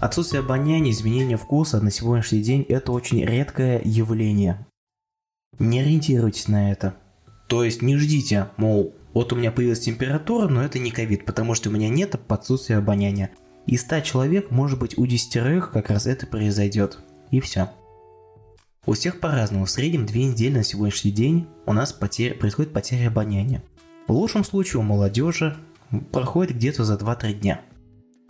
Отсутствие обоняния, изменение вкуса на сегодняшний день – это очень редкое явление. Не ориентируйтесь на это. То есть не ждите, мол, вот у меня появилась температура, но это не ковид, потому что у меня нет отсутствия обоняния. Из 100 человек, может быть, у десятерых как раз это произойдет. И все. У всех по-разному. В среднем две недели на сегодняшний день у нас потеря, происходит потеря обоняния. В лучшем случае у молодежи проходит где-то за 2-3 дня.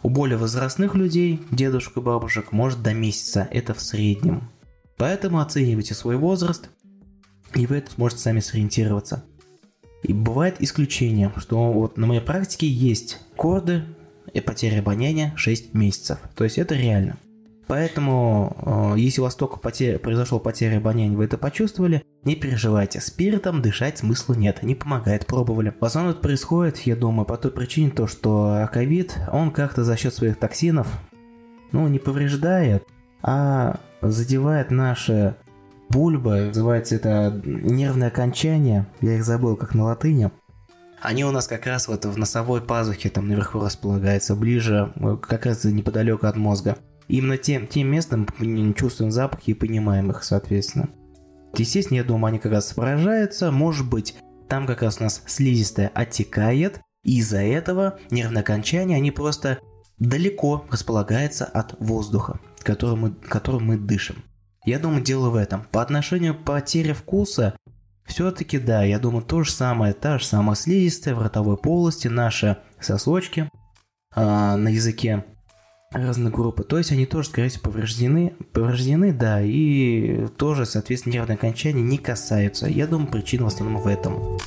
У более возрастных людей, дедушек и бабушек, может до месяца, это в среднем. Поэтому оценивайте свой возраст, и вы это сможете сами сориентироваться. И бывает исключение, что вот на моей практике есть коды и потеря обоняния 6 месяцев. То есть это реально. Поэтому, э, если у вас только потеря, произошел потеря обоняния, вы это почувствовали, не переживайте, спиртом дышать смысла нет, не помогает, пробовали. В основном это происходит, я думаю, по той причине, то, что ковид, он как-то за счет своих токсинов, ну, не повреждает, а задевает наши бульбы, называется это нервное окончание, я их забыл, как на латыни. Они у нас как раз вот в носовой пазухе там наверху располагаются, ближе, как раз неподалеку от мозга. Именно тем, тем местом мы чувствуем запахи и понимаем их, соответственно. Естественно, я думаю, они как раз поражаются, может быть, там как раз у нас слизистая оттекает, и из-за этого нервные окончания, они просто далеко располагаются от воздуха, которым мы, которым мы дышим. Я думаю, дело в этом. По отношению к потере вкуса, все-таки да, я думаю, то же самое, та же самая слизистая в ротовой полости, наши сосочки э, на языке разные группы. То есть они тоже, скорее всего, повреждены. Повреждены, да, и тоже, соответственно, нервные окончания не касаются. Я думаю, причина в основном в этом.